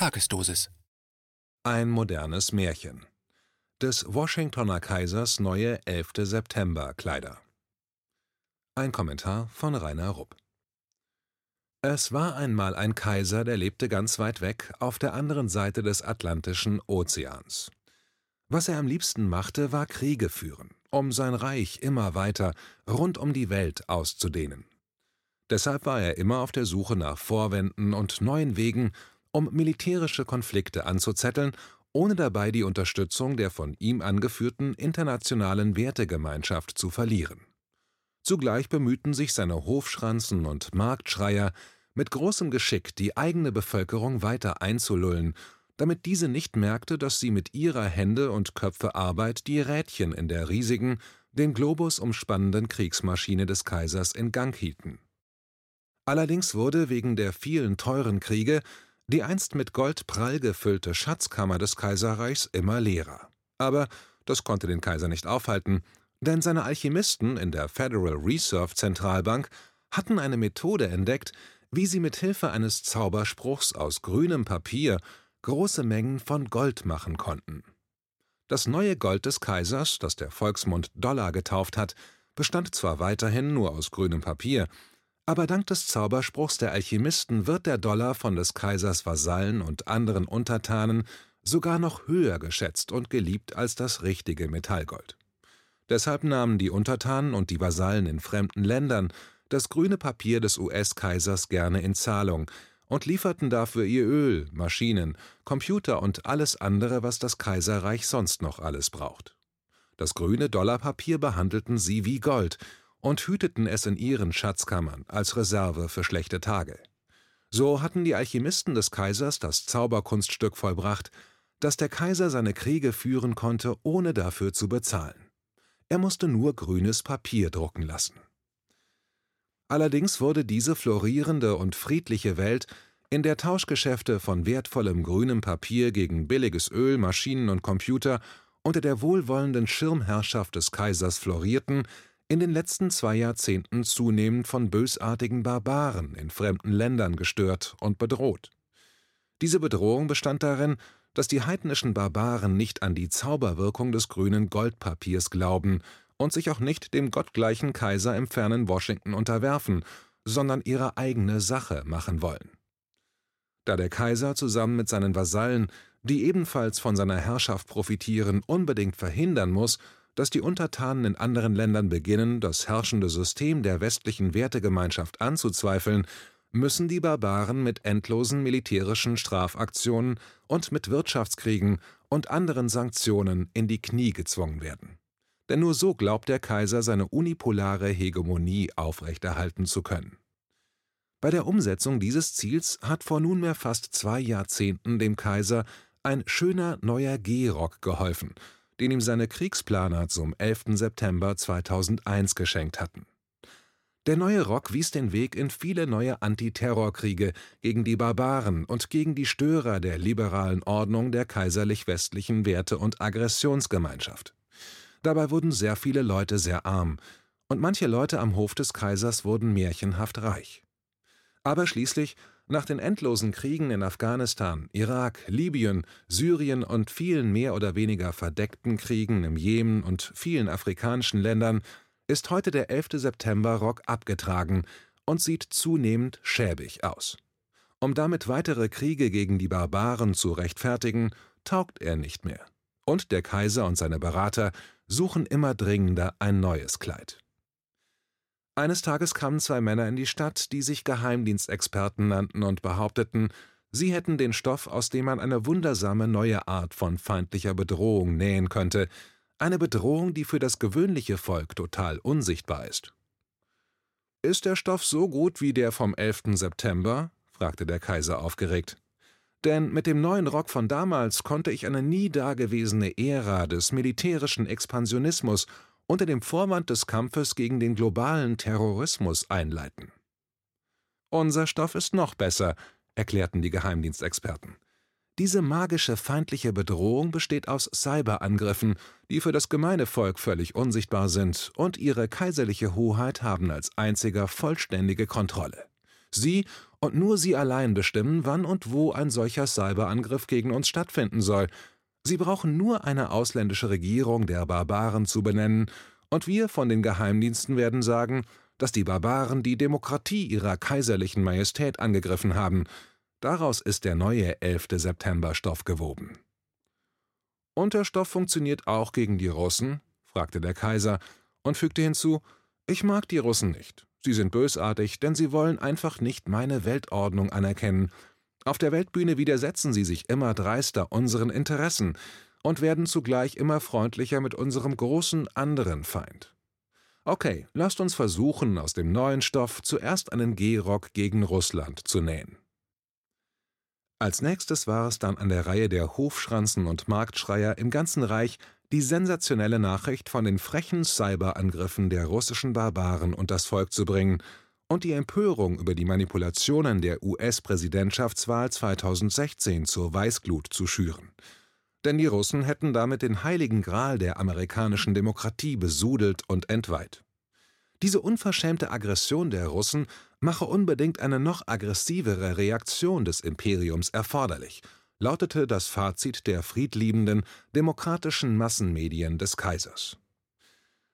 Tagesdosis. Ein modernes Märchen. Des Washingtoner Kaisers neue 11. September Kleider. Ein Kommentar von Rainer Rupp. Es war einmal ein Kaiser, der lebte ganz weit weg auf der anderen Seite des Atlantischen Ozeans. Was er am liebsten machte, war Kriege führen, um sein Reich immer weiter rund um die Welt auszudehnen. Deshalb war er immer auf der Suche nach Vorwänden und neuen Wegen, um militärische Konflikte anzuzetteln, ohne dabei die Unterstützung der von ihm angeführten internationalen Wertegemeinschaft zu verlieren. Zugleich bemühten sich seine Hofschranzen und Marktschreier mit großem Geschick die eigene Bevölkerung weiter einzulullen, damit diese nicht merkte, dass sie mit ihrer Hände und Köpfe Arbeit die Rädchen in der riesigen, den Globus umspannenden Kriegsmaschine des Kaisers in Gang hielten. Allerdings wurde wegen der vielen teuren Kriege die einst mit Gold prall gefüllte Schatzkammer des Kaiserreichs immer leerer. Aber das konnte den Kaiser nicht aufhalten, denn seine Alchemisten in der Federal Reserve Zentralbank hatten eine Methode entdeckt, wie sie mit Hilfe eines Zauberspruchs aus grünem Papier große Mengen von Gold machen konnten. Das neue Gold des Kaisers, das der Volksmund Dollar getauft hat, bestand zwar weiterhin nur aus grünem Papier, aber dank des Zauberspruchs der Alchemisten wird der Dollar von des Kaisers Vasallen und anderen Untertanen sogar noch höher geschätzt und geliebt als das richtige Metallgold. Deshalb nahmen die Untertanen und die Vasallen in fremden Ländern das grüne Papier des US-Kaisers gerne in Zahlung und lieferten dafür ihr Öl, Maschinen, Computer und alles andere, was das Kaiserreich sonst noch alles braucht. Das grüne Dollarpapier behandelten sie wie Gold und hüteten es in ihren Schatzkammern als Reserve für schlechte Tage. So hatten die Alchemisten des Kaisers das Zauberkunststück vollbracht, dass der Kaiser seine Kriege führen konnte, ohne dafür zu bezahlen. Er musste nur grünes Papier drucken lassen. Allerdings wurde diese florierende und friedliche Welt, in der Tauschgeschäfte von wertvollem grünem Papier gegen billiges Öl, Maschinen und Computer unter der wohlwollenden Schirmherrschaft des Kaisers florierten, in den letzten zwei Jahrzehnten zunehmend von bösartigen Barbaren in fremden Ländern gestört und bedroht. Diese Bedrohung bestand darin, dass die heidnischen Barbaren nicht an die Zauberwirkung des grünen Goldpapiers glauben und sich auch nicht dem gottgleichen Kaiser im fernen Washington unterwerfen, sondern ihre eigene Sache machen wollen. Da der Kaiser zusammen mit seinen Vasallen, die ebenfalls von seiner Herrschaft profitieren, unbedingt verhindern muss, dass die Untertanen in anderen Ländern beginnen, das herrschende System der westlichen Wertegemeinschaft anzuzweifeln, müssen die Barbaren mit endlosen militärischen Strafaktionen und mit Wirtschaftskriegen und anderen Sanktionen in die Knie gezwungen werden. Denn nur so glaubt der Kaiser seine unipolare Hegemonie aufrechterhalten zu können. Bei der Umsetzung dieses Ziels hat vor nunmehr fast zwei Jahrzehnten dem Kaiser ein schöner neuer Gehrock geholfen, den ihm seine Kriegsplaner zum 11. September 2001 geschenkt hatten. Der neue Rock wies den Weg in viele neue Antiterrorkriege gegen die Barbaren und gegen die Störer der liberalen Ordnung der kaiserlich-westlichen Werte- und Aggressionsgemeinschaft. Dabei wurden sehr viele Leute sehr arm, und manche Leute am Hof des Kaisers wurden märchenhaft reich. Aber schließlich nach den endlosen Kriegen in Afghanistan, Irak, Libyen, Syrien und vielen mehr oder weniger verdeckten Kriegen im Jemen und vielen afrikanischen Ländern ist heute der 11. September-Rock abgetragen und sieht zunehmend schäbig aus. Um damit weitere Kriege gegen die Barbaren zu rechtfertigen, taugt er nicht mehr. Und der Kaiser und seine Berater suchen immer dringender ein neues Kleid. Eines Tages kamen zwei Männer in die Stadt, die sich Geheimdienstexperten nannten und behaupteten, sie hätten den Stoff, aus dem man eine wundersame neue Art von feindlicher Bedrohung nähen könnte, eine Bedrohung, die für das gewöhnliche Volk total unsichtbar ist. Ist der Stoff so gut wie der vom 11. September? fragte der Kaiser aufgeregt. Denn mit dem neuen Rock von damals konnte ich eine nie dagewesene Ära des militärischen Expansionismus unter dem Vorwand des Kampfes gegen den globalen Terrorismus einleiten. Unser Stoff ist noch besser, erklärten die Geheimdienstexperten. Diese magische feindliche Bedrohung besteht aus Cyberangriffen, die für das gemeine Volk völlig unsichtbar sind und ihre kaiserliche Hoheit haben als einziger vollständige Kontrolle. Sie und nur Sie allein bestimmen, wann und wo ein solcher Cyberangriff gegen uns stattfinden soll. Sie brauchen nur eine ausländische Regierung der Barbaren zu benennen, und wir von den Geheimdiensten werden sagen, dass die Barbaren die Demokratie ihrer kaiserlichen Majestät angegriffen haben. Daraus ist der neue 11. September Stoff gewoben. Und der Stoff funktioniert auch gegen die Russen? fragte der Kaiser und fügte hinzu, ich mag die Russen nicht. Sie sind bösartig, denn sie wollen einfach nicht meine Weltordnung anerkennen. Auf der Weltbühne widersetzen sie sich immer dreister unseren Interessen und werden zugleich immer freundlicher mit unserem großen anderen Feind. Okay, lasst uns versuchen, aus dem neuen Stoff zuerst einen Gehrock gegen Russland zu nähen. Als nächstes war es dann an der Reihe der Hofschranzen und Marktschreier im ganzen Reich, die sensationelle Nachricht von den frechen Cyberangriffen der russischen Barbaren und das Volk zu bringen und die Empörung über die Manipulationen der US-Präsidentschaftswahl 2016 zur Weißglut zu schüren. Denn die Russen hätten damit den heiligen Gral der amerikanischen Demokratie besudelt und entweiht. Diese unverschämte Aggression der Russen mache unbedingt eine noch aggressivere Reaktion des Imperiums erforderlich, lautete das Fazit der friedliebenden, demokratischen Massenmedien des Kaisers.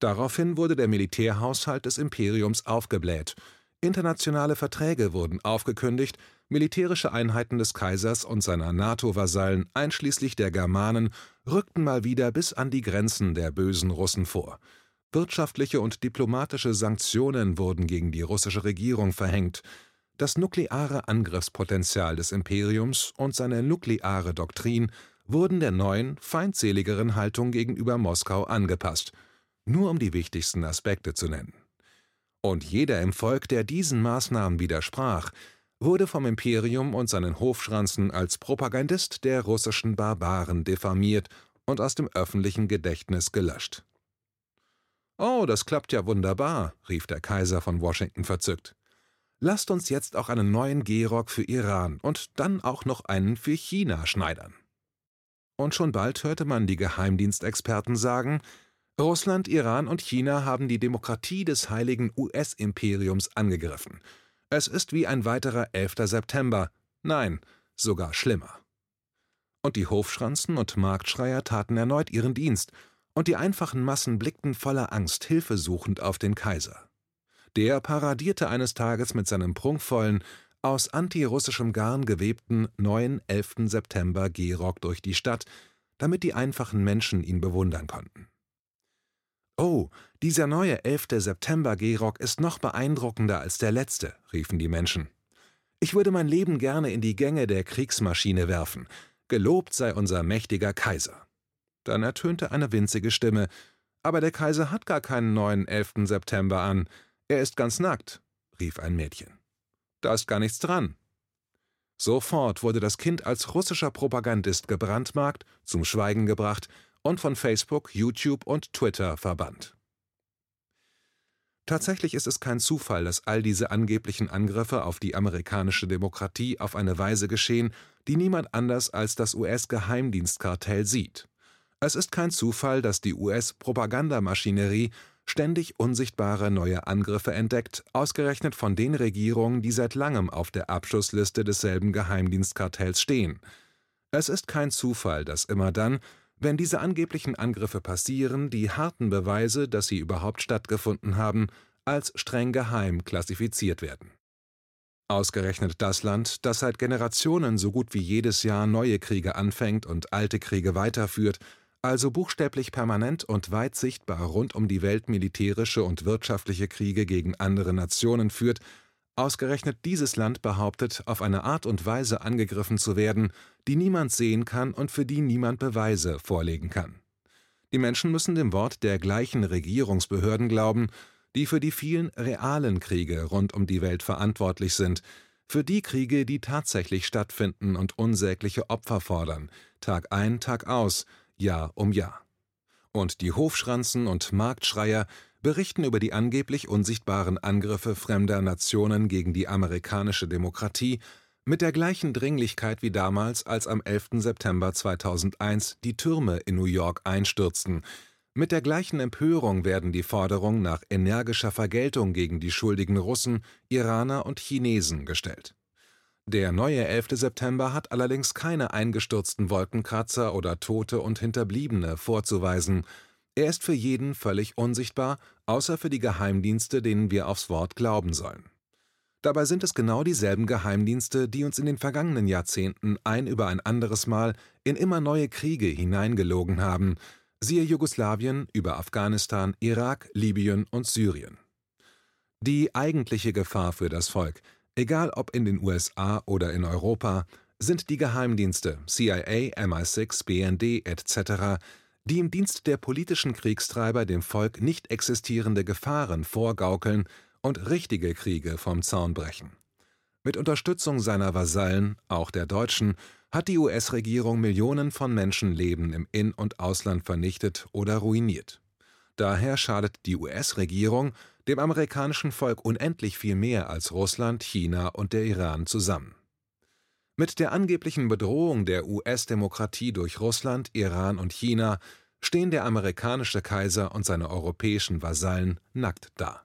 Daraufhin wurde der Militärhaushalt des Imperiums aufgebläht, internationale Verträge wurden aufgekündigt, militärische Einheiten des Kaisers und seiner NATO-Vasallen einschließlich der Germanen rückten mal wieder bis an die Grenzen der bösen Russen vor – Wirtschaftliche und diplomatische Sanktionen wurden gegen die russische Regierung verhängt, das nukleare Angriffspotenzial des Imperiums und seine nukleare Doktrin wurden der neuen, feindseligeren Haltung gegenüber Moskau angepasst, nur um die wichtigsten Aspekte zu nennen. Und jeder im Volk, der diesen Maßnahmen widersprach, wurde vom Imperium und seinen Hofschranzen als Propagandist der russischen Barbaren diffamiert und aus dem öffentlichen Gedächtnis gelöscht Oh, das klappt ja wunderbar, rief der Kaiser von Washington verzückt. Lasst uns jetzt auch einen neuen Gehrock für Iran und dann auch noch einen für China schneidern. Und schon bald hörte man die Geheimdienstexperten sagen, Russland, Iran und China haben die Demokratie des heiligen US-Imperiums angegriffen. Es ist wie ein weiterer 11. September, nein, sogar schlimmer. Und die Hofschranzen und Marktschreier taten erneut ihren Dienst und die einfachen Massen blickten voller Angst hilfesuchend auf den Kaiser. Der paradierte eines Tages mit seinem prunkvollen, aus antirussischem Garn gewebten neuen 11. September Gehrock durch die Stadt, damit die einfachen Menschen ihn bewundern konnten. Oh, dieser neue 11. September Gehrock ist noch beeindruckender als der letzte, riefen die Menschen. Ich würde mein Leben gerne in die Gänge der Kriegsmaschine werfen. Gelobt sei unser mächtiger Kaiser. Dann ertönte eine winzige Stimme. Aber der Kaiser hat gar keinen neuen 11. September an. Er ist ganz nackt, rief ein Mädchen. Da ist gar nichts dran. Sofort wurde das Kind als russischer Propagandist gebrandmarkt, zum Schweigen gebracht und von Facebook, YouTube und Twitter verbannt. Tatsächlich ist es kein Zufall, dass all diese angeblichen Angriffe auf die amerikanische Demokratie auf eine Weise geschehen, die niemand anders als das US-Geheimdienstkartell sieht. Es ist kein Zufall, dass die US-Propagandamaschinerie ständig unsichtbare neue Angriffe entdeckt, ausgerechnet von den Regierungen, die seit langem auf der Abschussliste desselben Geheimdienstkartells stehen. Es ist kein Zufall, dass immer dann, wenn diese angeblichen Angriffe passieren, die harten Beweise, dass sie überhaupt stattgefunden haben, als streng geheim klassifiziert werden. Ausgerechnet das Land, das seit Generationen so gut wie jedes Jahr neue Kriege anfängt und alte Kriege weiterführt, also buchstäblich permanent und weit sichtbar rund um die Welt militärische und wirtschaftliche Kriege gegen andere Nationen führt, ausgerechnet dieses Land behauptet, auf eine Art und Weise angegriffen zu werden, die niemand sehen kann und für die niemand Beweise vorlegen kann. Die Menschen müssen dem Wort der gleichen Regierungsbehörden glauben, die für die vielen realen Kriege rund um die Welt verantwortlich sind, für die Kriege, die tatsächlich stattfinden und unsägliche Opfer fordern, Tag ein, Tag aus, Jahr um Jahr. Und die Hofschranzen und Marktschreier berichten über die angeblich unsichtbaren Angriffe fremder Nationen gegen die amerikanische Demokratie mit der gleichen Dringlichkeit wie damals, als am 11. September 2001 die Türme in New York einstürzten, Mit der gleichen Empörung werden die Forderungen nach energischer Vergeltung gegen die schuldigen Russen, Iraner und Chinesen gestellt. Der neue 11. September hat allerdings keine eingestürzten Wolkenkratzer oder Tote und Hinterbliebene vorzuweisen, er ist für jeden völlig unsichtbar, außer für die Geheimdienste, denen wir aufs Wort glauben sollen. Dabei sind es genau dieselben Geheimdienste, die uns in den vergangenen Jahrzehnten ein über ein anderes Mal in immer neue Kriege hineingelogen haben, siehe Jugoslawien, über Afghanistan, Irak, Libyen und Syrien. Die eigentliche Gefahr für das Volk, egal ob in den USA oder in Europa, sind die Geheimdienste CIA, MI6, BND etc., die im Dienst der politischen Kriegstreiber dem Volk nicht existierende Gefahren vorgaukeln und richtige Kriege vom Zaun brechen. Mit Unterstützung seiner Vasallen, auch der Deutschen, hat die US-Regierung Millionen von Menschenleben im In- und Ausland vernichtet oder ruiniert. Daher schadet die US-Regierung dem amerikanischen Volk unendlich viel mehr als Russland, China und der Iran zusammen. Mit der angeblichen Bedrohung der US-Demokratie durch Russland, Iran und China stehen der amerikanische Kaiser und seine europäischen Vasallen nackt da